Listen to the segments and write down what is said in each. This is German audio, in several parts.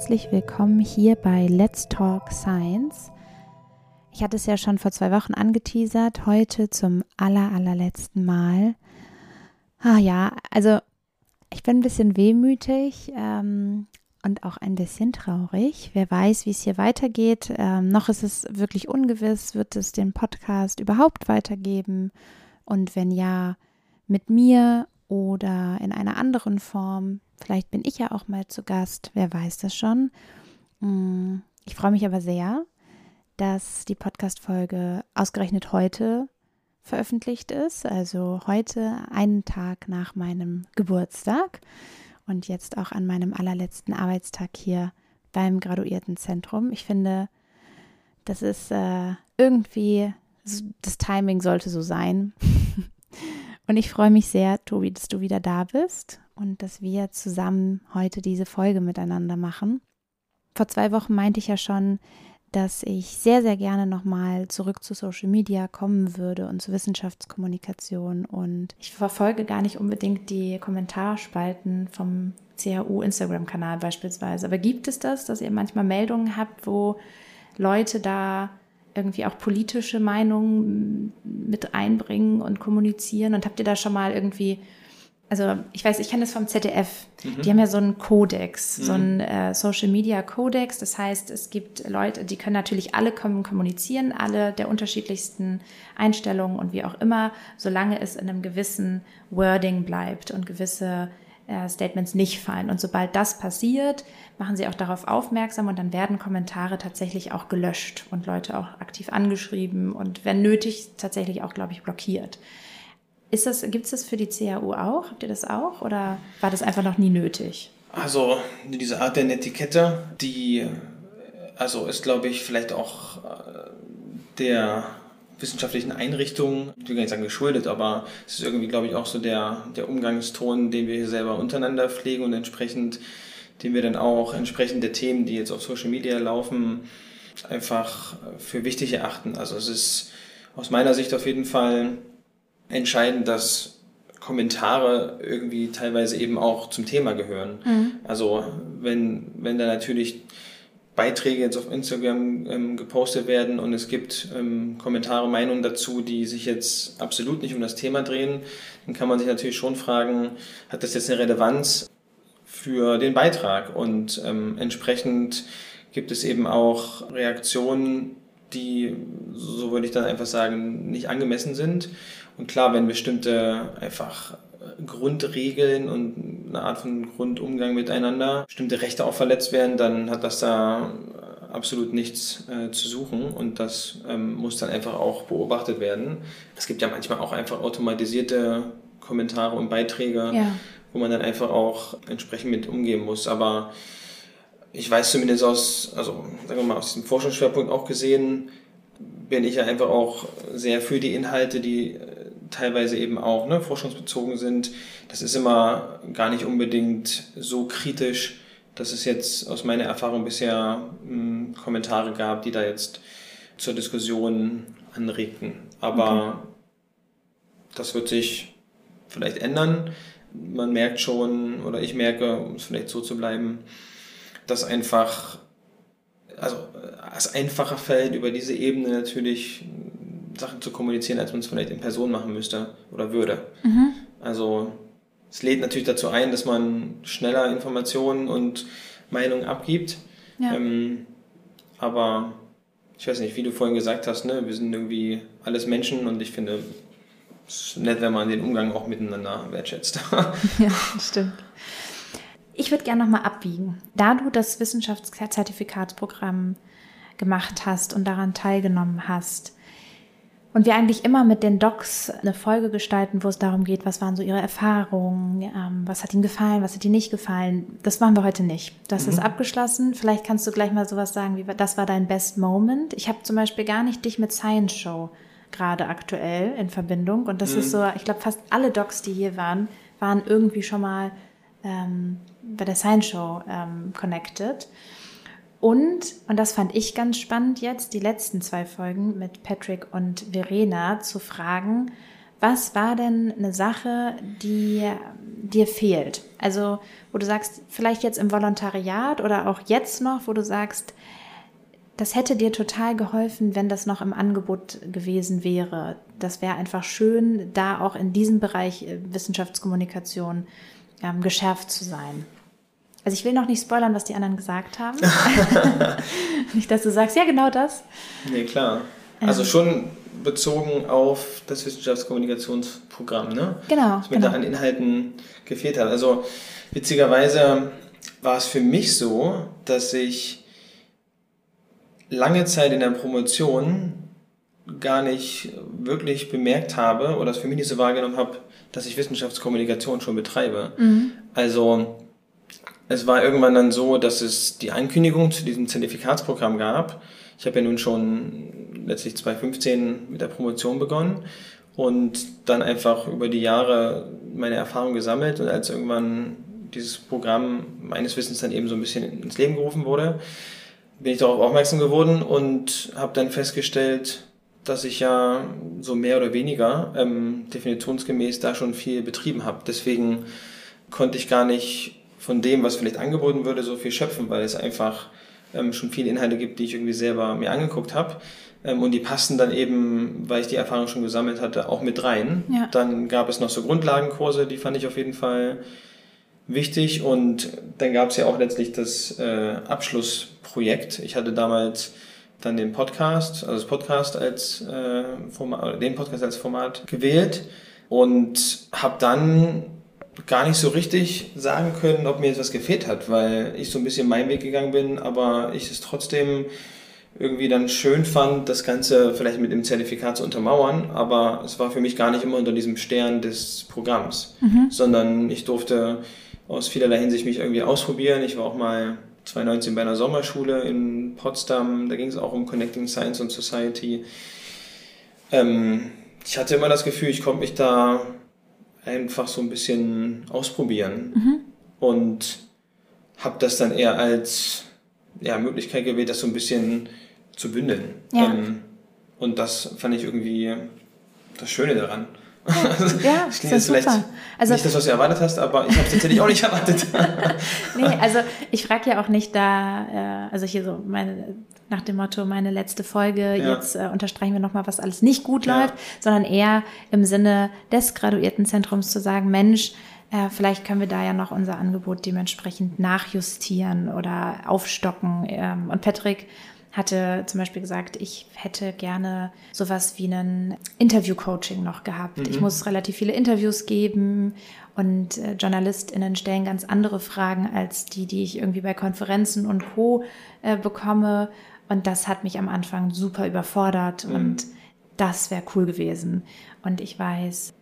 herzlich willkommen hier bei Let's Talk Science. Ich hatte es ja schon vor zwei Wochen angeteasert, heute zum aller, allerletzten Mal. Ah ja, also ich bin ein bisschen wehmütig ähm, und auch ein bisschen traurig. Wer weiß, wie es hier weitergeht. Ähm, noch ist es wirklich ungewiss, wird es den Podcast überhaupt weitergeben? Und wenn ja, mit mir oder in einer anderen Form. Vielleicht bin ich ja auch mal zu Gast, wer weiß das schon. Mm, ich freue mich aber sehr, dass die Podcast-Folge ausgerechnet heute veröffentlicht ist, also heute einen Tag nach meinem Geburtstag und jetzt auch an meinem allerletzten Arbeitstag hier beim Graduiertenzentrum. Ich finde, das ist äh, irgendwie, das Timing sollte so sein. Und ich freue mich sehr, Tobi, dass du wieder da bist und dass wir zusammen heute diese Folge miteinander machen. Vor zwei Wochen meinte ich ja schon, dass ich sehr, sehr gerne nochmal zurück zu Social Media kommen würde und zu Wissenschaftskommunikation. Und ich verfolge gar nicht unbedingt die Kommentarspalten vom CHU Instagram-Kanal beispielsweise. Aber gibt es das, dass ihr manchmal Meldungen habt, wo Leute da irgendwie auch politische Meinungen mit einbringen und kommunizieren? Und habt ihr da schon mal irgendwie also ich weiß, ich kenne das vom ZDF. Mhm. Die haben ja so einen Kodex, mhm. so einen äh, Social Media Kodex. Das heißt, es gibt Leute, die können natürlich alle kommunizieren, alle der unterschiedlichsten Einstellungen und wie auch immer, solange es in einem gewissen Wording bleibt und gewisse äh, Statements nicht fallen. Und sobald das passiert, machen sie auch darauf aufmerksam und dann werden Kommentare tatsächlich auch gelöscht und Leute auch aktiv angeschrieben und wenn nötig tatsächlich auch, glaube ich, blockiert. Ist das, gibt es das für die CAU auch? Habt ihr das auch? Oder war das einfach noch nie nötig? Also diese Art der Netiquette, die also ist, glaube ich, vielleicht auch äh, der wissenschaftlichen Einrichtung, ich will gar nicht sagen geschuldet, aber es ist irgendwie, glaube ich, auch so der, der Umgangston, den wir hier selber untereinander pflegen und entsprechend, den wir dann auch entsprechend der Themen, die jetzt auf Social Media laufen, einfach für wichtig erachten. Also es ist aus meiner Sicht auf jeden Fall entscheidend, dass Kommentare irgendwie teilweise eben auch zum Thema gehören. Mhm. Also wenn, wenn da natürlich Beiträge jetzt auf Instagram ähm, gepostet werden und es gibt ähm, Kommentare, Meinungen dazu, die sich jetzt absolut nicht um das Thema drehen, dann kann man sich natürlich schon fragen, hat das jetzt eine Relevanz für den Beitrag? Und ähm, entsprechend gibt es eben auch Reaktionen, die, so würde ich dann einfach sagen, nicht angemessen sind. Und klar, wenn bestimmte einfach Grundregeln und eine Art von Grundumgang miteinander, bestimmte Rechte auch verletzt werden, dann hat das da absolut nichts äh, zu suchen und das ähm, muss dann einfach auch beobachtet werden. Es gibt ja manchmal auch einfach automatisierte Kommentare und Beiträge, ja. Wo man dann einfach auch entsprechend mit umgehen muss. Aber ich weiß zumindest aus, also sagen wir mal, aus diesem Forschungsschwerpunkt auch gesehen, bin ich ja einfach auch sehr für die Inhalte, die äh, teilweise eben auch ne, forschungsbezogen sind. Das ist immer gar nicht unbedingt so kritisch, dass es jetzt aus meiner Erfahrung bisher mh, hm, Kommentare gab, die da jetzt zur Diskussion anregten. Aber okay. das wird sich vielleicht ändern. Man merkt schon, oder ich merke, um es vielleicht so zu bleiben, dass einfach, also es einfacher fällt, über diese Ebene natürlich Sachen zu kommunizieren, als man es vielleicht in Person machen müsste oder würde. Mhm. Also es lädt natürlich dazu ein, dass man schneller Informationen und Meinungen abgibt. Ja. Ähm, aber ich weiß nicht, wie du vorhin gesagt hast, ne, wir sind irgendwie alles Menschen und ich finde ist nett, wenn man den Umgang auch miteinander wertschätzt. ja, stimmt. Ich würde gerne nochmal abwiegen. Da du das Wissenschaftszertifikatsprogramm gemacht hast und daran teilgenommen hast, und wir eigentlich immer mit den Docs eine Folge gestalten, wo es darum geht, was waren so ihre Erfahrungen, ähm, was hat ihnen gefallen, was hat ihnen nicht gefallen. Das machen wir heute nicht. Das mhm. ist abgeschlossen. Vielleicht kannst du gleich mal sowas sagen, wie das war dein Best Moment. Ich habe zum Beispiel gar nicht dich mit Science Show gerade aktuell in Verbindung. Und das mhm. ist so, ich glaube, fast alle Docs, die hier waren, waren irgendwie schon mal ähm, bei der Science Show ähm, connected. Und, und das fand ich ganz spannend jetzt, die letzten zwei Folgen mit Patrick und Verena zu fragen, Was war denn eine Sache, die dir fehlt? Also, wo du sagst, vielleicht jetzt im Volontariat oder auch jetzt noch, wo du sagst, das hätte dir total geholfen, wenn das noch im Angebot gewesen wäre. Das wäre einfach schön, da auch in diesem Bereich äh, Wissenschaftskommunikation ähm, geschärft zu sein. Also ich will noch nicht spoilern, was die anderen gesagt haben. nicht, dass du sagst, ja, genau das. Nee, klar. Also ähm. schon bezogen auf das Wissenschaftskommunikationsprogramm, ne? Genau. Was mir genau. da an Inhalten gefehlt hat. Also witzigerweise war es für mich so, dass ich lange Zeit in der Promotion gar nicht wirklich bemerkt habe oder es für mich nicht so wahrgenommen habe, dass ich Wissenschaftskommunikation schon betreibe. Mhm. Also es war irgendwann dann so, dass es die Ankündigung zu diesem Zertifikatsprogramm gab. Ich habe ja nun schon letztlich 2015 mit der Promotion begonnen und dann einfach über die Jahre meine Erfahrung gesammelt und als irgendwann dieses Programm meines Wissens dann eben so ein bisschen ins Leben gerufen wurde, bin ich darauf aufmerksam geworden und habe dann festgestellt, dass ich ja so mehr oder weniger ähm, definitionsgemäß da schon viel betrieben habe. Deswegen konnte ich gar nicht von dem, was vielleicht angeboten würde, so viel schöpfen, weil es einfach ähm, schon viele Inhalte gibt, die ich irgendwie selber mir angeguckt habe. Ähm, und die passten dann eben, weil ich die Erfahrung schon gesammelt hatte, auch mit rein. Ja. Dann gab es noch so Grundlagenkurse, die fand ich auf jeden Fall wichtig. Und dann gab es ja auch letztlich das äh, Abschlussprojekt. Ich hatte damals dann den Podcast, also das Podcast als äh, Format, den Podcast als Format gewählt und habe dann gar nicht so richtig sagen können, ob mir etwas gefehlt hat, weil ich so ein bisschen meinen Weg gegangen bin, aber ich es trotzdem irgendwie dann schön fand, das Ganze vielleicht mit dem Zertifikat zu untermauern, aber es war für mich gar nicht immer unter diesem Stern des Programms, mhm. sondern ich durfte aus vielerlei Hinsicht mich irgendwie ausprobieren. Ich war auch mal 2019 bei einer Sommerschule in Potsdam, da ging es auch um Connecting Science and Society. Ähm, ich hatte immer das Gefühl, ich konnte mich da einfach so ein bisschen ausprobieren mhm. und habe das dann eher als ja, Möglichkeit gewählt, das so ein bisschen zu bündeln. Ja. Ähm, und das fand ich irgendwie das Schöne daran. Ja, das ist vielleicht also, nicht das, was du erwartet hast, aber ich habe es tatsächlich auch nicht erwartet. nee, also ich frage ja auch nicht da, äh, also hier so meine, nach dem Motto, meine letzte Folge, ja. jetzt äh, unterstreichen wir nochmal, was alles nicht gut ja. läuft, sondern eher im Sinne des Graduiertenzentrums zu sagen, Mensch, äh, vielleicht können wir da ja noch unser Angebot dementsprechend nachjustieren oder aufstocken. Ähm, und Patrick hatte zum Beispiel gesagt, ich hätte gerne sowas wie einen Interview-Coaching noch gehabt. Mhm. Ich muss relativ viele Interviews geben und äh, JournalistInnen stellen ganz andere Fragen als die, die ich irgendwie bei Konferenzen und Co. Äh, bekomme. Und das hat mich am Anfang super überfordert mhm. und das wäre cool gewesen. Und ich weiß,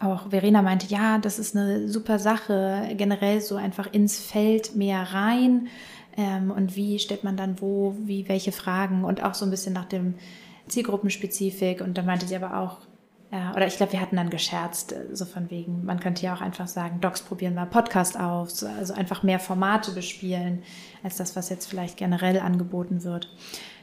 auch Verena meinte, ja, das ist eine super Sache, generell so einfach ins Feld mehr rein ähm, und wie stellt man dann wo, wie, welche Fragen und auch so ein bisschen nach dem Zielgruppenspezifik. Und dann meinte sie aber auch, ja, oder ich glaube, wir hatten dann gescherzt, äh, so von wegen, man könnte ja auch einfach sagen, Docs probieren wir Podcast auf, also einfach mehr Formate bespielen, als das, was jetzt vielleicht generell angeboten wird.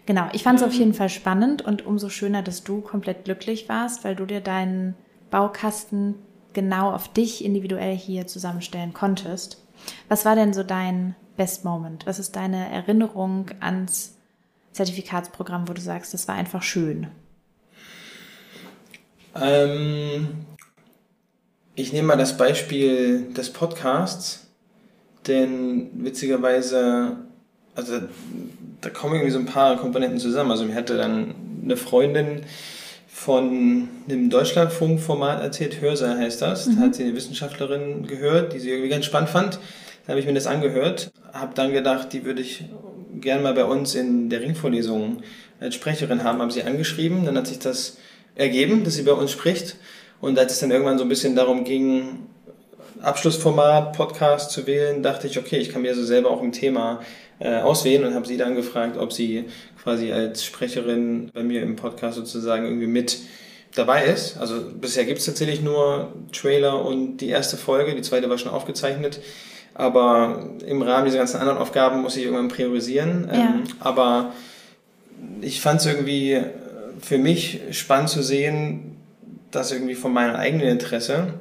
Genau, ich fand es auf jeden Fall spannend und umso schöner, dass du komplett glücklich warst, weil du dir deinen Baukasten genau auf dich individuell hier zusammenstellen konntest. Was war denn so dein Best Moment? Was ist deine Erinnerung ans Zertifikatsprogramm, wo du sagst, das war einfach schön? Ähm, ich nehme mal das Beispiel des Podcasts, denn witzigerweise, also da kommen irgendwie so ein paar Komponenten zusammen. Also mir hatte dann eine Freundin von einem Deutschlandfunk-Format erzählt, Hörsaal heißt das. Mhm. Da hat sie eine Wissenschaftlerin gehört, die sie irgendwie ganz spannend fand. Habe ich mir das angehört, habe dann gedacht, die würde ich gerne mal bei uns in der Ringvorlesung als Sprecherin haben, haben sie angeschrieben. Dann hat sich das ergeben, dass sie bei uns spricht. Und als es dann irgendwann so ein bisschen darum ging, Abschlussformat, Podcast zu wählen, dachte ich, okay, ich kann mir so selber auch ein Thema äh, auswählen und habe sie dann gefragt, ob sie quasi als Sprecherin bei mir im Podcast sozusagen irgendwie mit dabei ist. Also bisher gibt es tatsächlich nur Trailer und die erste Folge, die zweite war schon aufgezeichnet. Aber im Rahmen dieser ganzen anderen Aufgaben muss ich irgendwann priorisieren. Ja. Ähm, aber ich fand es irgendwie für mich spannend zu sehen, das irgendwie von meinem eigenen Interesse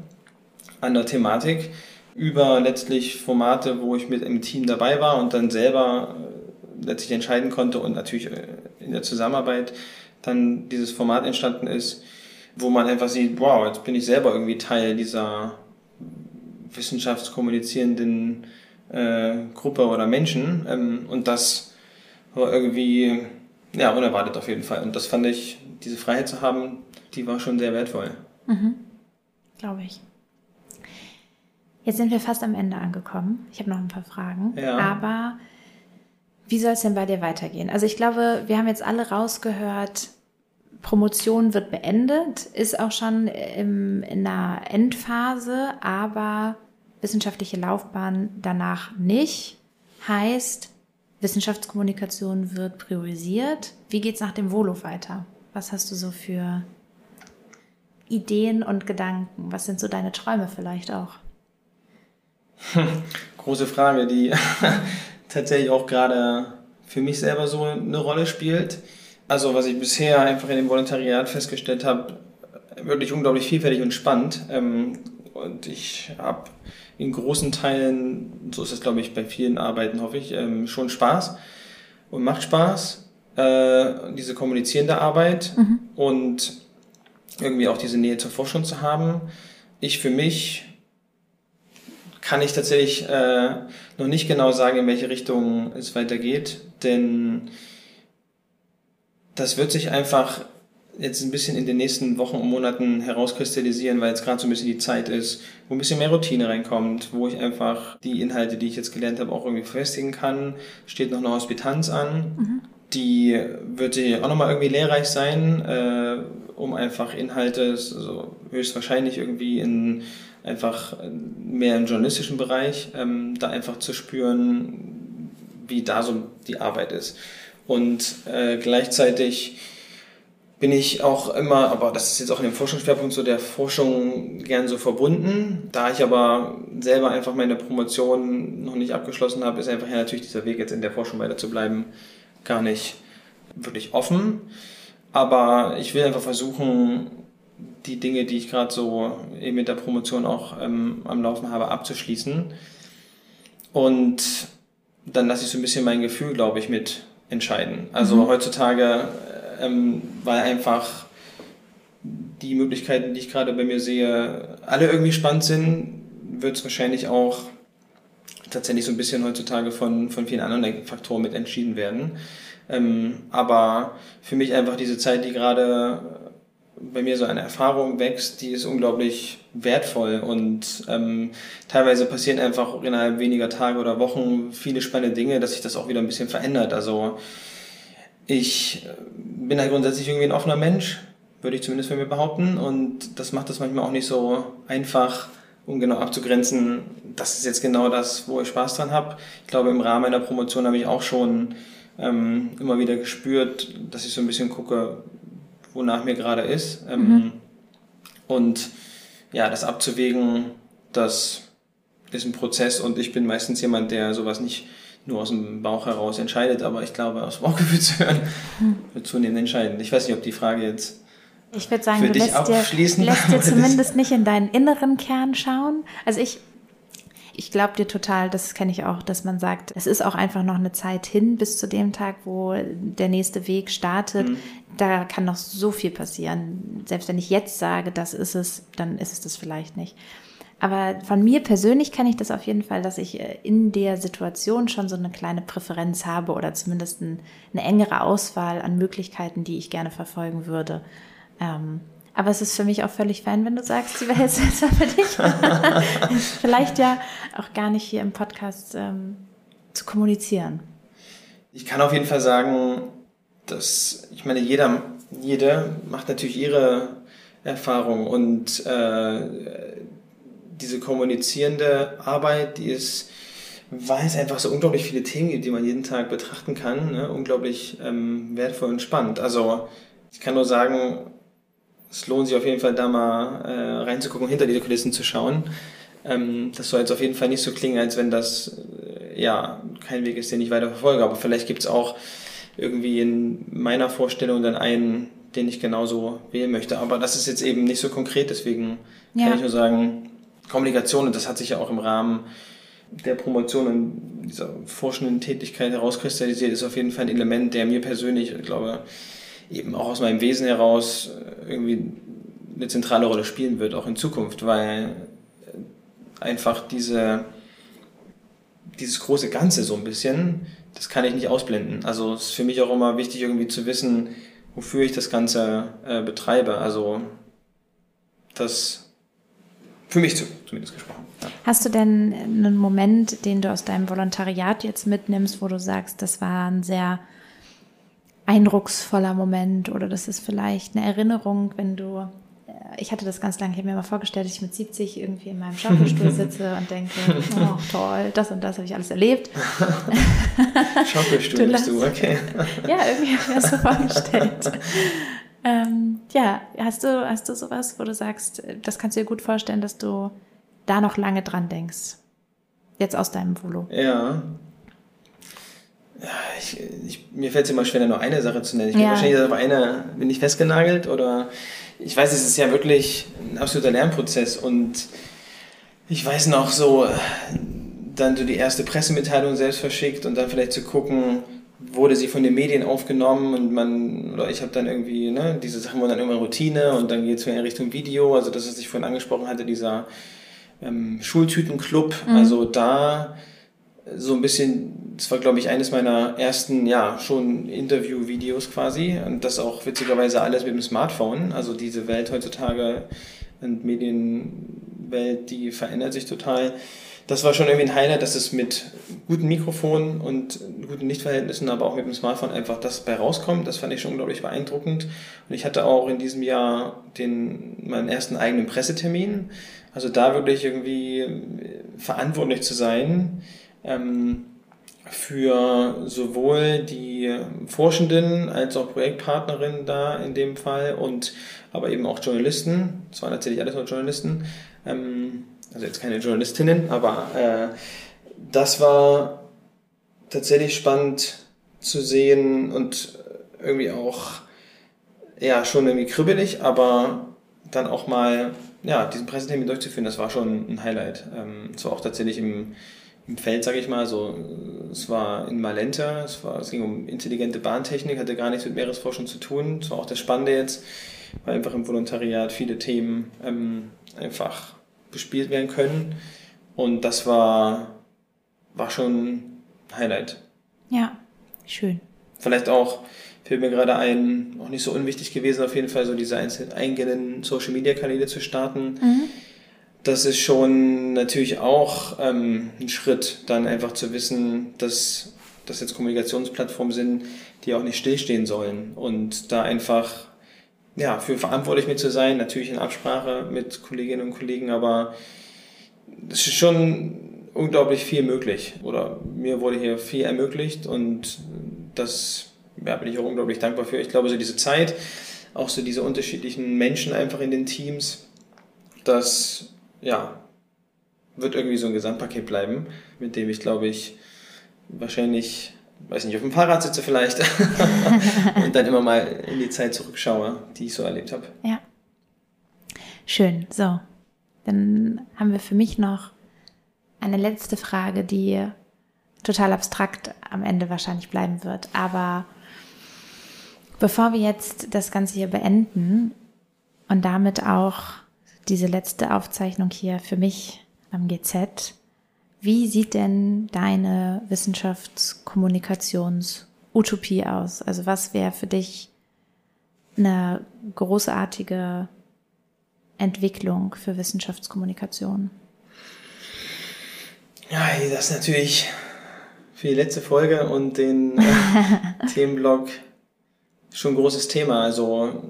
an der Thematik über letztlich Formate, wo ich mit im Team dabei war und dann selber äh, letztlich entscheiden konnte und natürlich äh, in der Zusammenarbeit dann dieses Format entstanden ist, wo man einfach sieht, wow, jetzt bin ich selber irgendwie Teil dieser wissenschaftskommunizierenden äh, Gruppe oder Menschen ähm, und das war irgendwie ja unerwartet auf jeden Fall und das fand ich diese Freiheit zu haben, die war schon sehr wertvoll. Mhm. Glaube ich. Jetzt sind wir fast am Ende angekommen. Ich habe noch ein paar Fragen. Ja. Aber wie soll es denn bei dir weitergehen? Also ich glaube, wir haben jetzt alle rausgehört, Promotion wird beendet, ist auch schon im, in der Endphase, aber wissenschaftliche Laufbahn danach nicht. Heißt, Wissenschaftskommunikation wird priorisiert. Wie geht es nach dem Volo weiter? Was hast du so für Ideen und Gedanken? Was sind so deine Träume vielleicht auch? Große Frage, die tatsächlich auch gerade für mich selber so eine Rolle spielt. Also was ich bisher einfach in dem Volontariat festgestellt habe, wirklich unglaublich vielfältig und spannend. Ähm, und ich habe in großen Teilen, so ist es glaube ich bei vielen Arbeiten, hoffe ich, ähm, schon Spaß und macht Spaß. Äh, diese kommunizierende Arbeit mhm. und irgendwie auch diese Nähe zur Forschung zu haben. Ich für mich kann ich tatsächlich äh, noch nicht genau sagen, in welche Richtung es weitergeht, denn das wird sich einfach jetzt ein bisschen in den nächsten Wochen und Monaten herauskristallisieren, weil jetzt gerade so ein bisschen die Zeit ist, wo ein bisschen mehr Routine reinkommt, wo ich einfach die Inhalte, die ich jetzt gelernt habe, auch irgendwie festigen kann. Steht noch eine Hospitanz an. Mhm. Die wird sich auch nochmal irgendwie lehrreich sein, äh, um einfach Inhalte, also höchstwahrscheinlich irgendwie in einfach mehr im journalistischen Bereich, ähm, da einfach zu spüren, wie da so die Arbeit ist. Und äh, gleichzeitig bin ich auch immer, aber das ist jetzt auch in dem Forschungsschwerpunkt so der Forschung gern so verbunden. Da ich aber selber einfach meine Promotion noch nicht abgeschlossen habe, ist einfach ja natürlich dieser Weg jetzt in der Forschung weiter zu bleiben gar nicht wirklich offen. Aber ich will einfach versuchen, die Dinge, die ich gerade so eben mit der Promotion auch ähm, am Laufen habe, abzuschließen. Und dann lasse ich so ein bisschen mein Gefühl, glaube ich, mit entscheiden. Also mhm. heutzutage, ähm, weil einfach die Möglichkeiten, die ich gerade bei mir sehe, alle irgendwie spannend sind, wird es wahrscheinlich auch tatsächlich so ein bisschen heutzutage von, von vielen anderen Faktoren mit entschieden werden. Ähm, aber für mich einfach diese Zeit, die gerade bei mir so eine Erfahrung wächst, die ist unglaublich wertvoll und ähm, teilweise passieren einfach innerhalb weniger Tage oder Wochen viele spannende Dinge, dass sich das auch wieder ein bisschen verändert. Also ich bin halt grundsätzlich irgendwie ein offener Mensch, würde ich zumindest von mir behaupten und das macht das manchmal auch nicht so einfach, um genau abzugrenzen, das ist jetzt genau das, wo ich Spaß dran habe. Ich glaube, im Rahmen meiner Promotion habe ich auch schon ähm, immer wieder gespürt, dass ich so ein bisschen gucke, wonach mir gerade ist. Ähm, mhm. Und ja, das abzuwägen, das ist ein Prozess und ich bin meistens jemand, der sowas nicht nur aus dem Bauch heraus entscheidet, aber ich glaube, aus dem Bauchgefühl zu hören, mhm. wird zunehmend entscheidend. Ich weiß nicht, ob die Frage jetzt ich würde sagen, du lässt dir, lässt dir zumindest nicht in deinen inneren Kern schauen. Also ich ich glaube dir total, das kenne ich auch, dass man sagt, es ist auch einfach noch eine Zeit hin bis zu dem Tag, wo der nächste Weg startet. Mhm. Da kann noch so viel passieren. Selbst wenn ich jetzt sage, das ist es, dann ist es das vielleicht nicht. Aber von mir persönlich kenne ich das auf jeden Fall, dass ich äh, in der Situation schon so eine kleine Präferenz habe oder zumindest eine engere Auswahl an Möglichkeiten, die ich gerne verfolgen würde. Ähm, aber es ist für mich auch völlig fein, wenn du sagst, die Welt ist besser für dich. Vielleicht ja auch gar nicht hier im Podcast ähm, zu kommunizieren. Ich kann auf jeden Fall sagen, dass, ich meine, jeder, jede macht natürlich ihre Erfahrung und äh, diese kommunizierende Arbeit, die ist, weil es einfach so unglaublich viele Themen gibt, die man jeden Tag betrachten kann, ne? unglaublich ähm, wertvoll und spannend. Also ich kann nur sagen, es lohnt sich auf jeden Fall da mal äh, reinzugucken, hinter diese Kulissen zu schauen. Ähm, das soll jetzt auf jeden Fall nicht so klingen, als wenn das äh, ja kein Weg ist, den ich weiter verfolge. Aber vielleicht gibt es auch irgendwie in meiner Vorstellung dann einen, den ich genauso wählen möchte. Aber das ist jetzt eben nicht so konkret, deswegen ja. kann ich nur sagen, Kommunikation, und das hat sich ja auch im Rahmen der Promotion und dieser forschenden Tätigkeit herauskristallisiert, ist auf jeden Fall ein Element, der mir persönlich, ich glaube, eben auch aus meinem Wesen heraus äh, irgendwie eine zentrale Rolle spielen wird, auch in Zukunft, weil einfach diese, dieses große Ganze so ein bisschen, das kann ich nicht ausblenden. Also es ist für mich auch immer wichtig, irgendwie zu wissen, wofür ich das Ganze äh, betreibe. Also das für mich zumindest gesprochen. Ja. Hast du denn einen Moment, den du aus deinem Volontariat jetzt mitnimmst, wo du sagst, das war ein sehr eindrucksvoller Moment oder das ist vielleicht eine Erinnerung, wenn du ich hatte das ganz lange, ich habe mir mal vorgestellt, dass ich mit 70 irgendwie in meinem Schaukelstuhl sitze und denke, oh toll, das und das habe ich alles erlebt. Schaukelstuhl bist du, okay. ja, irgendwie habe ich mir das so vorgestellt. ähm, ja, hast du, hast du sowas, wo du sagst, das kannst du dir gut vorstellen, dass du da noch lange dran denkst? Jetzt aus deinem Volo. Ja. Ja, ich, ich, mir fällt es immer schwer, nur eine Sache zu nennen. Ich ja. bin wahrscheinlich auf eine, bin ich festgenagelt oder ich weiß, es ist ja wirklich ein absoluter Lernprozess und ich weiß noch so, dann so die erste Pressemitteilung selbst verschickt und dann vielleicht zu gucken, wurde sie von den Medien aufgenommen und man, oder ich habe dann irgendwie, ne, diese Sachen wurden dann irgendwann Routine und dann geht es in Richtung Video, also das, was ich vorhin angesprochen hatte, dieser ähm, Schultütenclub, mhm. also da so ein bisschen, das war glaube ich eines meiner ersten, ja, schon Interview-Videos quasi und das auch witzigerweise alles mit dem Smartphone, also diese Welt heutzutage und Medienwelt, die verändert sich total. Das war schon irgendwie ein Highlight, dass es mit guten Mikrofonen und guten Lichtverhältnissen, aber auch mit dem Smartphone einfach das bei rauskommt. Das fand ich schon unglaublich beeindruckend. Und ich hatte auch in diesem Jahr den, meinen ersten eigenen Pressetermin. Also da wirklich irgendwie verantwortlich zu sein, ähm, für sowohl die Forschenden als auch Projektpartnerinnen da in dem Fall und aber eben auch Journalisten. Es waren natürlich alles nur Journalisten, ähm, also jetzt keine Journalistinnen, aber äh, das war tatsächlich spannend zu sehen und irgendwie auch ja schon irgendwie kribbelig, aber dann auch mal ja diesen Pressetermin durchzuführen, das war schon ein Highlight. Ähm, war auch tatsächlich im im Feld, sage ich mal. So, es war in Malenta, es, war, es ging um intelligente Bahntechnik, hatte gar nichts mit Meeresforschung zu tun. Es war auch das Spannende jetzt, weil einfach im Volontariat viele Themen ähm, einfach bespielt werden können. Und das war, war schon ein Highlight. Ja, schön. Vielleicht auch, fällt mir gerade ein, auch nicht so unwichtig gewesen, auf jeden Fall so diese eigenen Social Media Kanäle zu starten. Mhm das ist schon natürlich auch ähm, ein Schritt, dann einfach zu wissen, dass das jetzt Kommunikationsplattformen sind, die auch nicht stillstehen sollen und da einfach ja, für verantwortlich mit zu sein, natürlich in Absprache mit Kolleginnen und Kollegen, aber es ist schon unglaublich viel möglich oder mir wurde hier viel ermöglicht und das ja, bin ich auch unglaublich dankbar für. Ich glaube, so diese Zeit, auch so diese unterschiedlichen Menschen einfach in den Teams, das ja, wird irgendwie so ein Gesamtpaket bleiben, mit dem ich glaube ich wahrscheinlich, weiß nicht, auf dem Fahrrad sitze vielleicht und dann immer mal in die Zeit zurückschaue, die ich so erlebt habe. Ja. Schön. So, dann haben wir für mich noch eine letzte Frage, die total abstrakt am Ende wahrscheinlich bleiben wird. Aber bevor wir jetzt das Ganze hier beenden und damit auch diese letzte Aufzeichnung hier für mich am GZ. Wie sieht denn deine Wissenschaftskommunikations-Utopie aus? Also was wäre für dich eine großartige Entwicklung für Wissenschaftskommunikation? Ja, das ist natürlich für die letzte Folge und den äh, Themenblock schon ein großes Thema. Also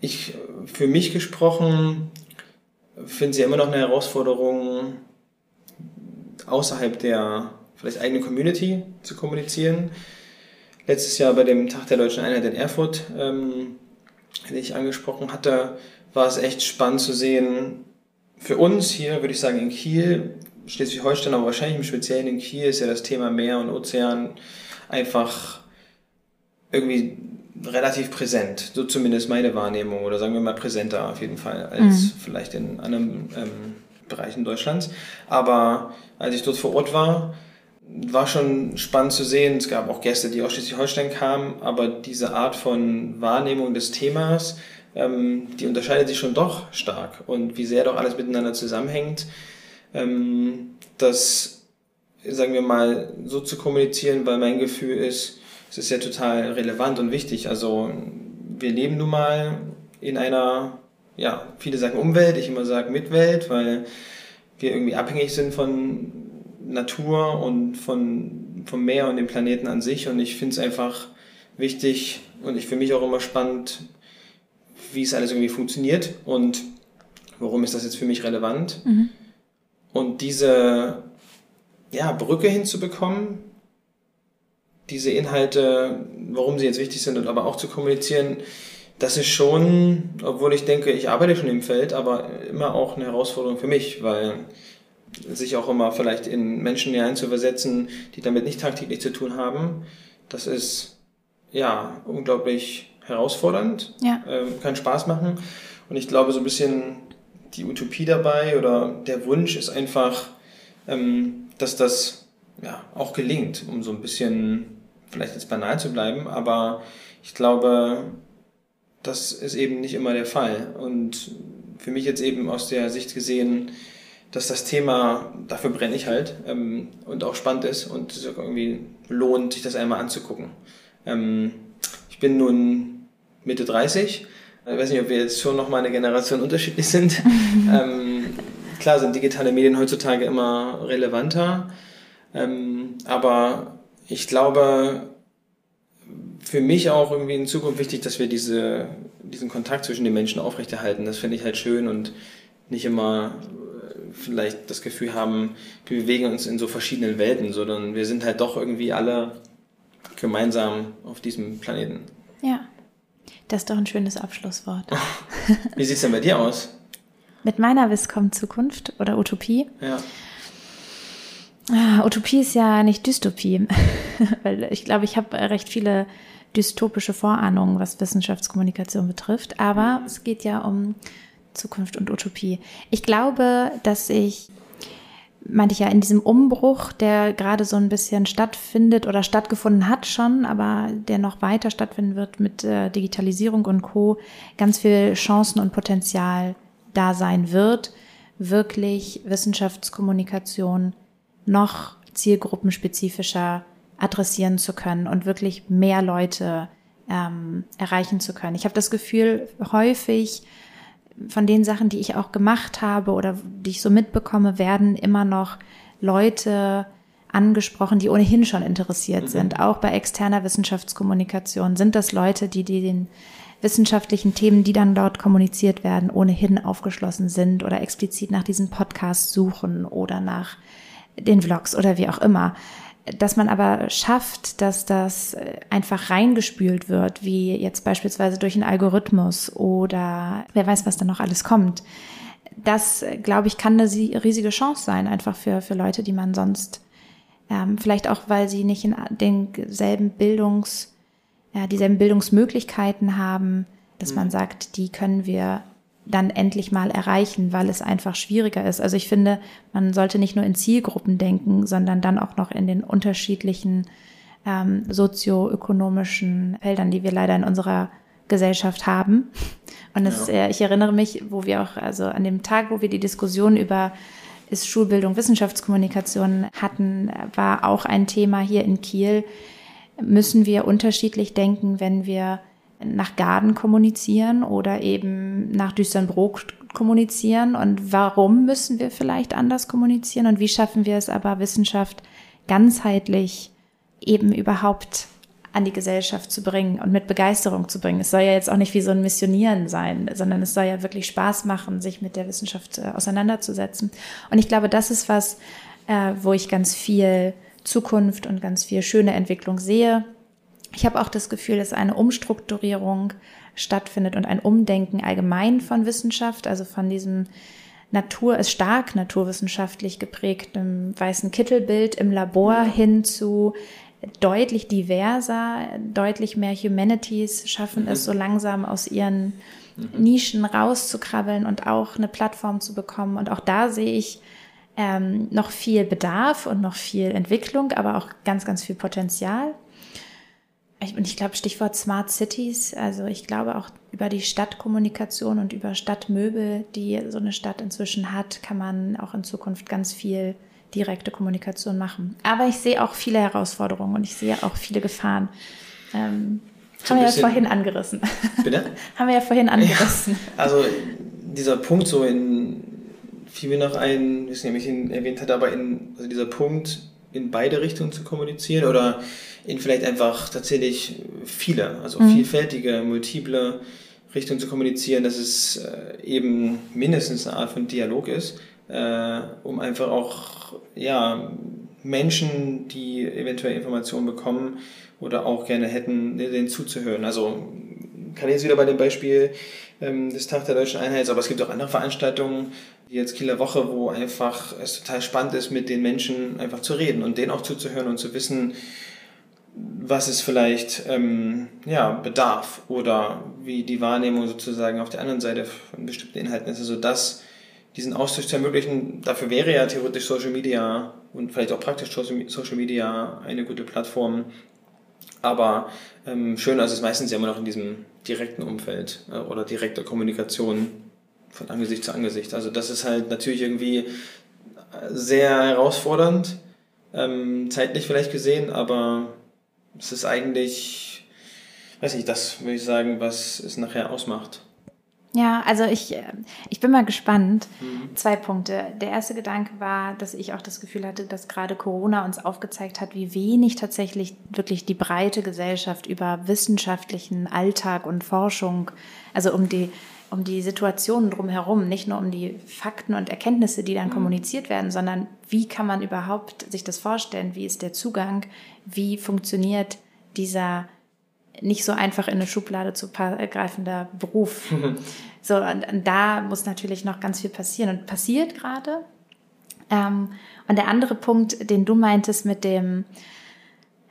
ich, für mich gesprochen, finde ja immer noch eine Herausforderung, außerhalb der vielleicht eigenen Community zu kommunizieren. Letztes Jahr bei dem Tag der Deutschen Einheit in Erfurt, ähm, den ich angesprochen hatte, war es echt spannend zu sehen. Für uns hier, würde ich sagen, in Kiel, Schleswig-Holstein, aber wahrscheinlich im Speziellen in Kiel ist ja das Thema Meer und Ozean einfach irgendwie relativ präsent, so zumindest meine Wahrnehmung oder sagen wir mal präsenter auf jeden Fall als mhm. vielleicht in anderen ähm, Bereichen Deutschlands. Aber als ich dort vor Ort war, war schon spannend zu sehen. Es gab auch Gäste, die aus Schleswig-Holstein kamen, aber diese Art von Wahrnehmung des Themas, ähm, die unterscheidet sich schon doch stark. Und wie sehr doch alles miteinander zusammenhängt, ähm, das, sagen wir mal, so zu kommunizieren, weil mein Gefühl ist, es ist ja total relevant und wichtig. Also wir leben nun mal in einer, ja, viele sagen Umwelt, ich immer sage Mitwelt, weil wir irgendwie abhängig sind von Natur und von, vom Meer und dem Planeten an sich. Und ich finde es einfach wichtig und ich für mich auch immer spannend, wie es alles irgendwie funktioniert und warum ist das jetzt für mich relevant. Mhm. Und diese ja, Brücke hinzubekommen, diese Inhalte, warum sie jetzt wichtig sind und aber auch zu kommunizieren, das ist schon, obwohl ich denke, ich arbeite schon im Feld, aber immer auch eine Herausforderung für mich, weil sich auch immer vielleicht in Menschen hineinzuversetzen, die damit nicht tagtäglich zu tun haben, das ist ja unglaublich herausfordernd, ja. Ähm, kann Spaß machen. Und ich glaube, so ein bisschen die Utopie dabei oder der Wunsch ist einfach, ähm, dass das ja auch gelingt, um so ein bisschen vielleicht jetzt banal zu bleiben, aber ich glaube, das ist eben nicht immer der Fall. Und für mich jetzt eben aus der Sicht gesehen, dass das Thema, dafür brenne ich halt, ähm, und auch spannend ist und es irgendwie lohnt, sich das einmal anzugucken. Ähm, ich bin nun Mitte 30. Ich weiß nicht, ob wir jetzt schon nochmal eine Generation unterschiedlich sind. ähm, klar sind digitale Medien heutzutage immer relevanter, ähm, aber ich glaube, für mich auch irgendwie in Zukunft wichtig, dass wir diese, diesen Kontakt zwischen den Menschen aufrechterhalten. Das finde ich halt schön und nicht immer äh, vielleicht das Gefühl haben, wir bewegen uns in so verschiedenen Welten, sondern wir sind halt doch irgendwie alle gemeinsam auf diesem Planeten. Ja, das ist doch ein schönes Abschlusswort. Wie sieht es denn bei dir aus? Mit meiner Wisscom Zukunft oder Utopie? Ja. Ah, Utopie ist ja nicht Dystopie, weil ich glaube, ich habe recht viele dystopische Vorahnungen, was Wissenschaftskommunikation betrifft. Aber es geht ja um Zukunft und Utopie. Ich glaube, dass ich, meinte ich ja, in diesem Umbruch, der gerade so ein bisschen stattfindet oder stattgefunden hat schon, aber der noch weiter stattfinden wird mit äh, Digitalisierung und Co., ganz viel Chancen und Potenzial da sein wird, wirklich Wissenschaftskommunikation noch zielgruppenspezifischer adressieren zu können und wirklich mehr Leute ähm, erreichen zu können. Ich habe das Gefühl, häufig von den Sachen, die ich auch gemacht habe oder die ich so mitbekomme, werden immer noch Leute angesprochen, die ohnehin schon interessiert mhm. sind. Auch bei externer Wissenschaftskommunikation sind das Leute, die, die den wissenschaftlichen Themen, die dann dort kommuniziert werden, ohnehin aufgeschlossen sind oder explizit nach diesen Podcasts suchen oder nach den Vlogs oder wie auch immer. Dass man aber schafft, dass das einfach reingespült wird, wie jetzt beispielsweise durch einen Algorithmus oder wer weiß, was da noch alles kommt. Das, glaube ich, kann eine riesige Chance sein, einfach für, für Leute, die man sonst, ähm, vielleicht auch, weil sie nicht in denselben Bildungs, ja, dieselben Bildungsmöglichkeiten haben, dass man mhm. sagt, die können wir dann endlich mal erreichen, weil es einfach schwieriger ist. Also ich finde, man sollte nicht nur in Zielgruppen denken, sondern dann auch noch in den unterschiedlichen ähm, sozioökonomischen Feldern, die wir leider in unserer Gesellschaft haben. Und das, ja. äh, ich erinnere mich, wo wir auch, also an dem Tag, wo wir die Diskussion über ist Schulbildung Wissenschaftskommunikation hatten, war auch ein Thema hier in Kiel. Müssen wir unterschiedlich denken, wenn wir nach Garden kommunizieren oder eben nach Düsternbrook kommunizieren und warum müssen wir vielleicht anders kommunizieren und wie schaffen wir es aber Wissenschaft ganzheitlich eben überhaupt an die Gesellschaft zu bringen und mit Begeisterung zu bringen. Es soll ja jetzt auch nicht wie so ein Missionieren sein, sondern es soll ja wirklich Spaß machen, sich mit der Wissenschaft äh, auseinanderzusetzen. Und ich glaube, das ist was, äh, wo ich ganz viel Zukunft und ganz viel schöne Entwicklung sehe. Ich habe auch das Gefühl, dass eine Umstrukturierung stattfindet und ein Umdenken allgemein von Wissenschaft, also von diesem Natur ist stark naturwissenschaftlich geprägtem weißen Kittelbild im Labor hin zu deutlich diverser, deutlich mehr Humanities schaffen es so langsam aus ihren Nischen rauszukrabbeln und auch eine Plattform zu bekommen. Und auch da sehe ich ähm, noch viel Bedarf und noch viel Entwicklung, aber auch ganz, ganz viel Potenzial. Und ich glaube, Stichwort Smart Cities, also ich glaube auch über die Stadtkommunikation und über Stadtmöbel, die so eine Stadt inzwischen hat, kann man auch in Zukunft ganz viel direkte Kommunikation machen. Aber ich sehe auch viele Herausforderungen und ich sehe auch viele Gefahren. Ähm, so haben wir ja vorhin angerissen. Bitte? haben wir ja vorhin angerissen. Ja, also dieser Punkt so in, fiel mir noch ein, ich weiß nicht, ob ich ihn erwähnt hatte, aber in, also dieser Punkt in beide Richtungen zu kommunizieren oder in vielleicht einfach tatsächlich viele, also mhm. vielfältige, multiple Richtungen zu kommunizieren, dass es äh, eben mindestens eine Art von Dialog ist, äh, um einfach auch ja, Menschen, die eventuell Informationen bekommen oder auch gerne hätten, denen zuzuhören. Also kann ich jetzt wieder bei dem Beispiel ähm, des Tag der Deutschen Einheit, aber es gibt auch andere Veranstaltungen, wie jetzt Kieler Woche, wo einfach es total spannend ist, mit den Menschen einfach zu reden und denen auch zuzuhören und zu wissen, was es vielleicht ähm, ja, bedarf oder wie die Wahrnehmung sozusagen auf der anderen Seite von bestimmten Inhalten ist. Also das, diesen Austausch zu ermöglichen, dafür wäre ja theoretisch Social Media und vielleicht auch praktisch Social Media eine gute Plattform. Aber ähm, schön, also es ist meistens ja immer noch in diesem direkten Umfeld äh, oder direkter Kommunikation von Angesicht zu Angesicht. Also das ist halt natürlich irgendwie sehr herausfordernd, ähm, zeitlich vielleicht gesehen, aber es ist eigentlich, weiß nicht, das würde ich sagen, was es nachher ausmacht. Ja, also ich, äh, ich bin mal gespannt. Mhm. Zwei Punkte. Der erste Gedanke war, dass ich auch das Gefühl hatte, dass gerade Corona uns aufgezeigt hat, wie wenig tatsächlich wirklich die breite Gesellschaft über wissenschaftlichen Alltag und Forschung, also um die, um die Situationen drumherum, nicht nur um die Fakten und Erkenntnisse, die dann mhm. kommuniziert werden, sondern wie kann man überhaupt sich das vorstellen? Wie ist der Zugang? Wie funktioniert dieser nicht so einfach in eine Schublade zu greifender Beruf. so, und, und, da muss natürlich noch ganz viel passieren und passiert gerade. Ähm, und der andere Punkt, den du meintest mit dem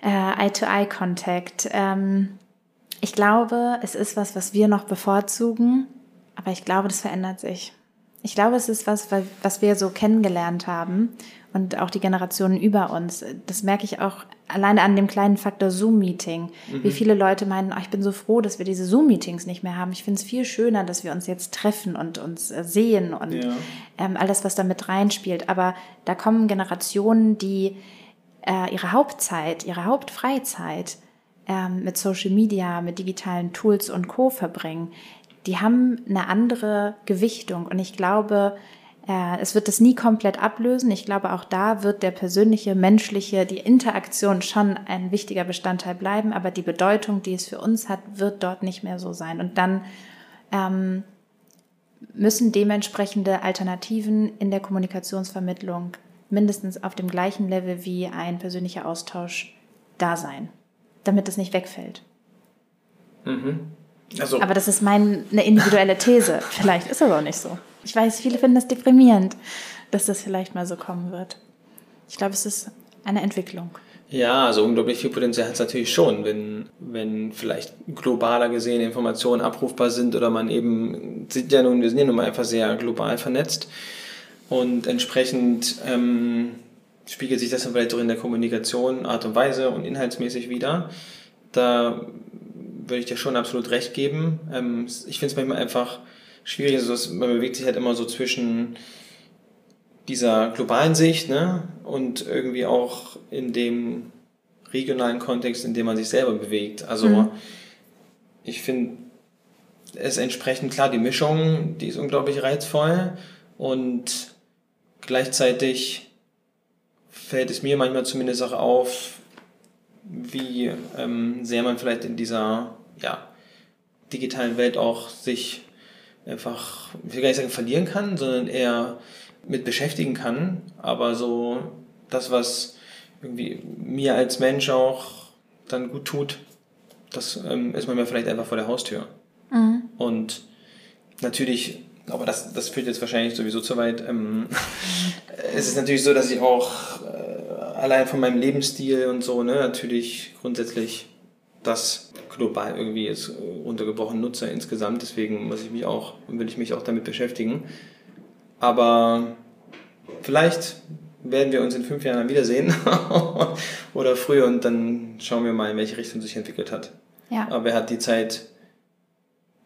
äh, Eye-to-Eye-Contact, ähm, ich glaube, es ist was, was wir noch bevorzugen, aber ich glaube, das verändert sich. Ich glaube, es ist was, was wir so kennengelernt haben und auch die Generationen über uns. Das merke ich auch alleine an dem kleinen Faktor Zoom-Meeting. Mhm. Wie viele Leute meinen, oh, ich bin so froh, dass wir diese Zoom-Meetings nicht mehr haben. Ich finde es viel schöner, dass wir uns jetzt treffen und uns äh, sehen und ja. ähm, alles, was da mit reinspielt. Aber da kommen Generationen, die äh, ihre Hauptzeit, ihre Hauptfreizeit ähm, mit Social Media, mit digitalen Tools und Co. verbringen. Die haben eine andere Gewichtung. Und ich glaube, äh, es wird das nie komplett ablösen. Ich glaube, auch da wird der persönliche, menschliche, die Interaktion schon ein wichtiger Bestandteil bleiben, aber die Bedeutung, die es für uns hat, wird dort nicht mehr so sein. Und dann ähm, müssen dementsprechende Alternativen in der Kommunikationsvermittlung mindestens auf dem gleichen Level wie ein persönlicher Austausch da sein, damit es nicht wegfällt. Mhm. Also. Aber das ist meine individuelle These. Vielleicht ist es auch nicht so. Ich weiß, viele finden das deprimierend, dass das vielleicht mal so kommen wird. Ich glaube, es ist eine Entwicklung. Ja, also unglaublich viel Potenzial hat es natürlich schon, wenn, wenn vielleicht globaler gesehen Informationen abrufbar sind oder man eben, sind ja nun, wir sind ja nun mal einfach sehr global vernetzt und entsprechend ähm, spiegelt sich das dann vielleicht auch in der Kommunikation, Art und Weise und inhaltsmäßig wieder. Da würde ich dir schon absolut recht geben. Ähm, ich finde es manchmal einfach schwierig. Also man bewegt sich halt immer so zwischen dieser globalen Sicht ne, und irgendwie auch in dem regionalen Kontext, in dem man sich selber bewegt. Also mhm. ich finde es entsprechend klar, die Mischung, die ist unglaublich reizvoll und gleichzeitig fällt es mir manchmal zumindest auch auf, wie ähm, sehr man vielleicht in dieser ja, digitalen Welt auch sich einfach, ich will gar nicht sagen verlieren kann, sondern eher mit beschäftigen kann. Aber so das, was irgendwie mir als Mensch auch dann gut tut, das ähm, ist manchmal vielleicht einfach vor der Haustür. Mhm. Und natürlich, aber das, das führt jetzt wahrscheinlich sowieso zu weit. Ähm, es ist natürlich so, dass ich auch äh, allein von meinem Lebensstil und so, ne, natürlich grundsätzlich das global irgendwie ist runtergebrochen Nutzer insgesamt. Deswegen muss ich mich auch, will ich mich auch damit beschäftigen. Aber vielleicht werden wir uns in fünf Jahren wiedersehen oder früher und dann schauen wir mal, in welche Richtung sich entwickelt hat. Ja. Aber er hat die Zeit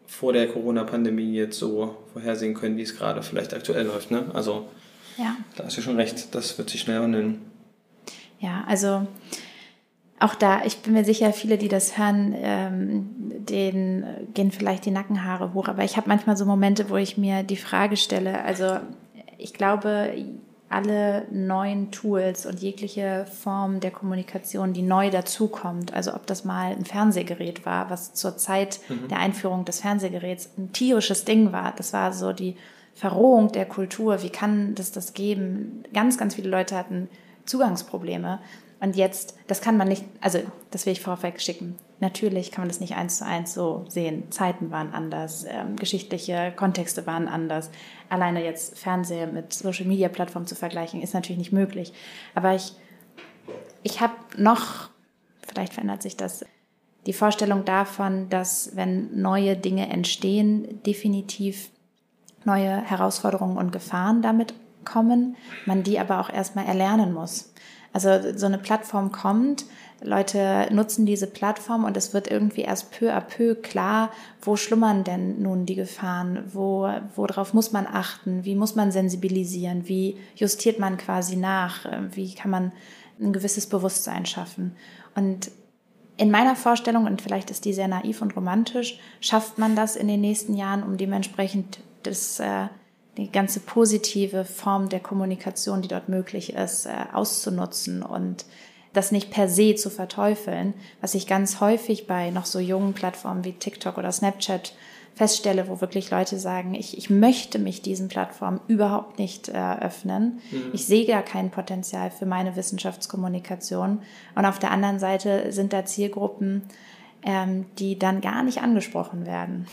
vor der Corona-Pandemie jetzt so vorhersehen können, wie es gerade vielleicht aktuell läuft. Ne? Also ja. da hast du schon recht, das wird sich schnell wandeln. Ja, also auch da, ich bin mir sicher, viele, die das hören, ähm, denen gehen vielleicht die Nackenhaare hoch. Aber ich habe manchmal so Momente, wo ich mir die Frage stelle, also ich glaube, alle neuen Tools und jegliche Form der Kommunikation, die neu dazukommt, also ob das mal ein Fernsehgerät war, was zur Zeit mhm. der Einführung des Fernsehgeräts ein tierisches Ding war, das war so die Verrohung der Kultur, wie kann das das geben? Ganz, ganz viele Leute hatten Zugangsprobleme. Und jetzt, das kann man nicht, also das will ich vorweg schicken. Natürlich kann man das nicht eins zu eins so sehen. Zeiten waren anders, ähm, geschichtliche Kontexte waren anders. Alleine jetzt Fernseher mit Social Media Plattformen zu vergleichen, ist natürlich nicht möglich. Aber ich, ich habe noch, vielleicht verändert sich das, die Vorstellung davon, dass wenn neue Dinge entstehen, definitiv neue Herausforderungen und Gefahren damit kommen, man die aber auch erstmal erlernen muss. Also so eine Plattform kommt, Leute nutzen diese Plattform und es wird irgendwie erst peu à peu klar, wo schlummern denn nun die Gefahren, wo, worauf muss man achten, wie muss man sensibilisieren, wie justiert man quasi nach, wie kann man ein gewisses Bewusstsein schaffen. Und in meiner Vorstellung, und vielleicht ist die sehr naiv und romantisch, schafft man das in den nächsten Jahren, um dementsprechend das, äh, die ganze positive Form der Kommunikation, die dort möglich ist, äh, auszunutzen und das nicht per se zu verteufeln, was ich ganz häufig bei noch so jungen Plattformen wie TikTok oder Snapchat feststelle, wo wirklich Leute sagen, ich, ich möchte mich diesen Plattformen überhaupt nicht. Äh, mhm. Ich sehe gar kein Potenzial für meine Wissenschaftskommunikation. Und auf der anderen Seite sind da Zielgruppen, ähm, die dann gar nicht angesprochen werden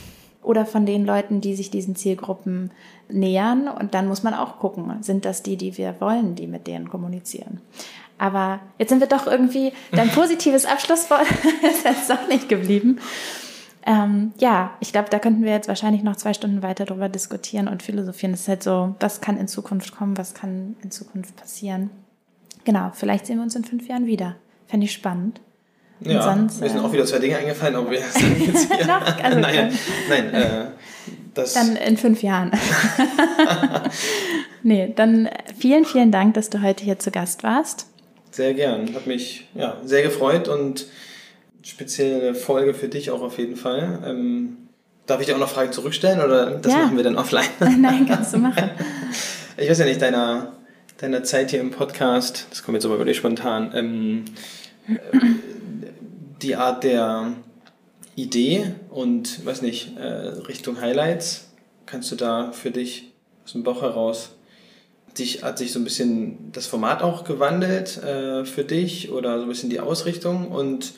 oder von den Leuten, die sich diesen Zielgruppen nähern. Und dann muss man auch gucken, sind das die, die wir wollen, die mit denen kommunizieren. Aber jetzt sind wir doch irgendwie, dein positives Abschlusswort ist jetzt doch nicht geblieben. Ähm, ja, ich glaube, da könnten wir jetzt wahrscheinlich noch zwei Stunden weiter drüber diskutieren und philosophieren. Das ist halt so, was kann in Zukunft kommen, was kann in Zukunft passieren. Genau, vielleicht sehen wir uns in fünf Jahren wieder. Fände ich spannend. Ja, sonst, mir sind äh, auch wieder zwei Dinge eingefallen, aber wir sagen jetzt hier. Noch, also, nein, nein äh, das dann in fünf Jahren. nee, dann vielen, vielen Dank, dass du heute hier zu Gast warst. Sehr gern. Hat mich ja, sehr gefreut und spezielle Folge für dich auch auf jeden Fall. Ähm, darf ich dir auch noch Fragen zurückstellen oder das ja. machen wir dann offline? Nein, kannst du machen. Ich weiß ja nicht, deiner, deiner Zeit hier im Podcast, das kommt jetzt aber wirklich spontan, ähm, die Art der Idee und, weiß nicht, äh, Richtung Highlights, kannst du da für dich aus dem Bauch heraus, dich, hat sich so ein bisschen das Format auch gewandelt äh, für dich oder so ein bisschen die Ausrichtung und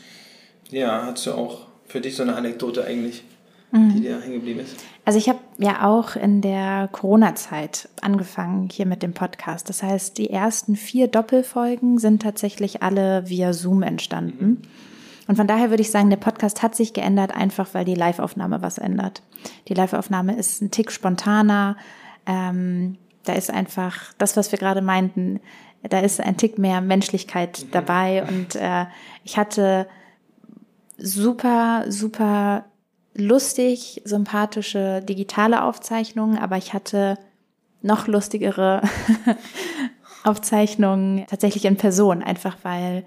ja, hast du auch für dich so eine Anekdote eigentlich, mhm. die dir hängen geblieben ist? Also ich habe ja auch in der Corona-Zeit angefangen hier mit dem Podcast. Das heißt, die ersten vier Doppelfolgen sind tatsächlich alle via Zoom entstanden. Mhm. Und von daher würde ich sagen, der Podcast hat sich geändert, einfach weil die Live-Aufnahme was ändert. Die Live-Aufnahme ist ein Tick spontaner. Ähm, da ist einfach das, was wir gerade meinten, da ist ein Tick mehr Menschlichkeit mhm. dabei. Und äh, ich hatte super, super lustig, sympathische digitale Aufzeichnungen, aber ich hatte noch lustigere Aufzeichnungen tatsächlich in Person, einfach weil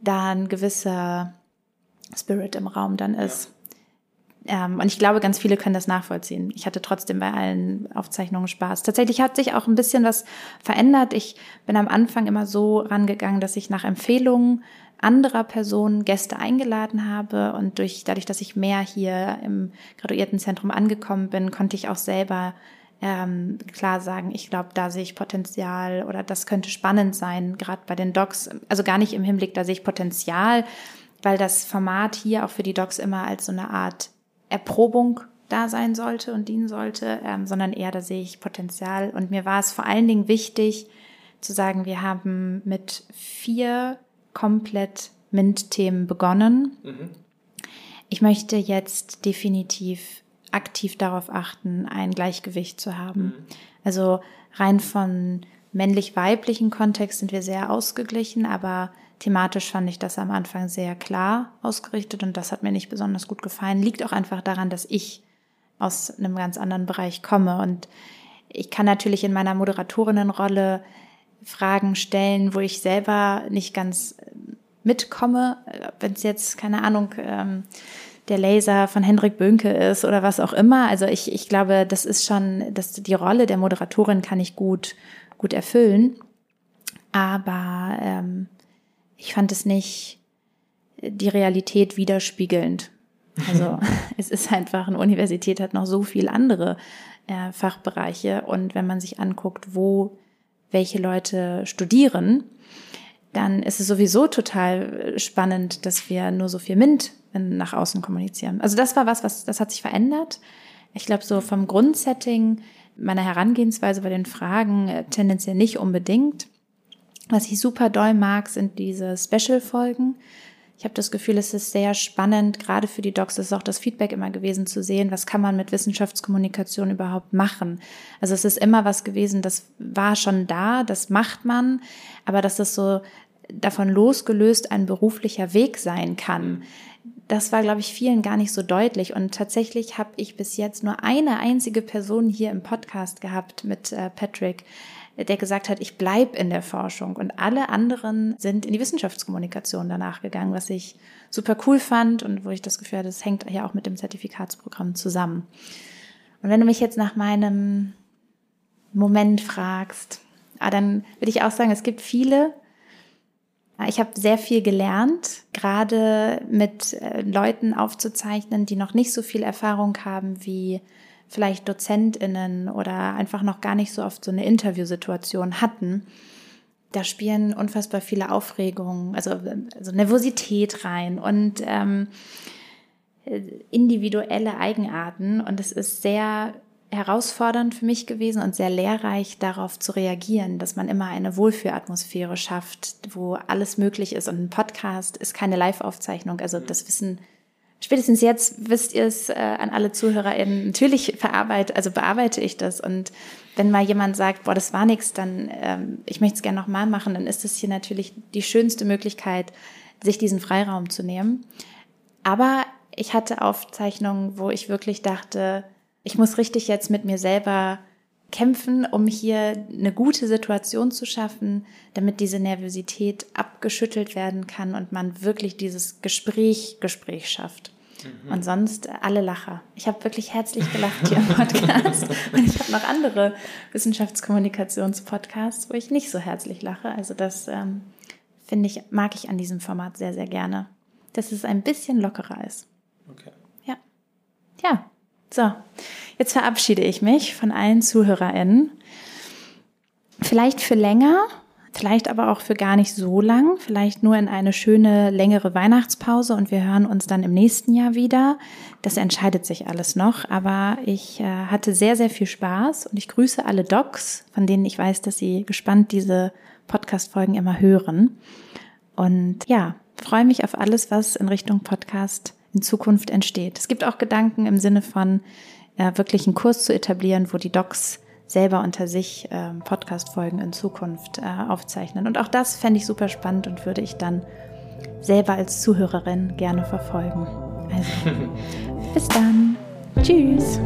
da ein gewisser Spirit im Raum dann ist. Ja. Ähm, und ich glaube, ganz viele können das nachvollziehen. Ich hatte trotzdem bei allen Aufzeichnungen Spaß. Tatsächlich hat sich auch ein bisschen was verändert. Ich bin am Anfang immer so rangegangen, dass ich nach Empfehlungen anderer Personen Gäste eingeladen habe und durch, dadurch, dass ich mehr hier im Graduiertenzentrum angekommen bin, konnte ich auch selber ähm, klar sagen, ich glaube, da sehe ich Potenzial oder das könnte spannend sein, gerade bei den Docs. Also gar nicht im Hinblick, da sehe ich Potenzial, weil das Format hier auch für die Docs immer als so eine Art Erprobung da sein sollte und dienen sollte, ähm, sondern eher, da sehe ich Potenzial. Und mir war es vor allen Dingen wichtig, zu sagen, wir haben mit vier komplett MINT-Themen begonnen. Mhm. Ich möchte jetzt definitiv aktiv darauf achten, ein Gleichgewicht zu haben. Mhm. Also rein von männlich-weiblichen Kontext sind wir sehr ausgeglichen, aber thematisch fand ich das am Anfang sehr klar ausgerichtet und das hat mir nicht besonders gut gefallen. Liegt auch einfach daran, dass ich aus einem ganz anderen Bereich komme und ich kann natürlich in meiner Moderatorinnenrolle Fragen stellen, wo ich selber nicht ganz mitkomme, wenn es jetzt, keine Ahnung, ähm, der Laser von Hendrik Bönke ist oder was auch immer. Also ich, ich glaube, das ist schon, dass die Rolle der Moderatorin kann ich gut, gut erfüllen. Aber ähm, ich fand es nicht die Realität widerspiegelnd. Also es ist einfach, eine Universität hat noch so viel andere äh, Fachbereiche und wenn man sich anguckt, wo welche Leute studieren, dann ist es sowieso total spannend, dass wir nur so viel MINT nach außen kommunizieren. Also das war was, was das hat sich verändert. Ich glaube, so vom Grundsetting meiner Herangehensweise bei den Fragen äh, tendenziell nicht unbedingt. Was ich super doll mag, sind diese Special-Folgen. Ich habe das Gefühl, es ist sehr spannend, gerade für die Docs ist auch das Feedback immer gewesen zu sehen, was kann man mit Wissenschaftskommunikation überhaupt machen. Also es ist immer was gewesen, das war schon da, das macht man, aber dass es so davon losgelöst ein beruflicher Weg sein kann. Das war, glaube ich, vielen gar nicht so deutlich. Und tatsächlich habe ich bis jetzt nur eine einzige Person hier im Podcast gehabt mit äh, Patrick, der gesagt hat, ich bleib in der Forschung. Und alle anderen sind in die Wissenschaftskommunikation danach gegangen, was ich super cool fand und wo ich das Gefühl hatte, das hängt ja auch mit dem Zertifikatsprogramm zusammen. Und wenn du mich jetzt nach meinem Moment fragst, ah, dann würde ich auch sagen, es gibt viele. Ich habe sehr viel gelernt, gerade mit äh, Leuten aufzuzeichnen, die noch nicht so viel Erfahrung haben wie vielleicht DozentInnen oder einfach noch gar nicht so oft so eine Interviewsituation hatten, da spielen unfassbar viele Aufregungen, also, also Nervosität rein und ähm, individuelle Eigenarten. Und es ist sehr herausfordernd für mich gewesen und sehr lehrreich darauf zu reagieren, dass man immer eine Wohlfühlatmosphäre schafft, wo alles möglich ist. Und ein Podcast ist keine Live-Aufzeichnung. Also das wissen spätestens jetzt wisst ihr es äh, an alle ZuhörerInnen. Natürlich verarbeite, also bearbeite ich das. Und wenn mal jemand sagt, boah, das war nichts, dann ähm, ich möchte es gerne nochmal machen, dann ist es hier natürlich die schönste Möglichkeit, sich diesen Freiraum zu nehmen. Aber ich hatte Aufzeichnungen, wo ich wirklich dachte, ich muss richtig jetzt mit mir selber kämpfen, um hier eine gute Situation zu schaffen, damit diese Nervosität abgeschüttelt werden kann und man wirklich dieses Gespräch, Gespräch schafft. Mhm. Und sonst alle Lacher. Ich habe wirklich herzlich gelacht hier im Podcast. und ich habe noch andere Wissenschaftskommunikationspodcasts, wo ich nicht so herzlich lache. Also das ähm, finde ich, mag ich an diesem Format sehr, sehr gerne. Dass es ein bisschen lockerer ist. Okay. Ja. Ja. So, jetzt verabschiede ich mich von allen ZuhörerInnen. Vielleicht für länger, vielleicht aber auch für gar nicht so lang, vielleicht nur in eine schöne, längere Weihnachtspause und wir hören uns dann im nächsten Jahr wieder. Das entscheidet sich alles noch, aber ich äh, hatte sehr, sehr viel Spaß und ich grüße alle Docs, von denen ich weiß, dass sie gespannt diese Podcast-Folgen immer hören. Und ja, freue mich auf alles, was in Richtung Podcast in Zukunft entsteht. Es gibt auch Gedanken im Sinne von äh, wirklich einen Kurs zu etablieren, wo die Docs selber unter sich äh, Podcast-Folgen in Zukunft äh, aufzeichnen. Und auch das fände ich super spannend und würde ich dann selber als Zuhörerin gerne verfolgen. Also, bis dann. Tschüss.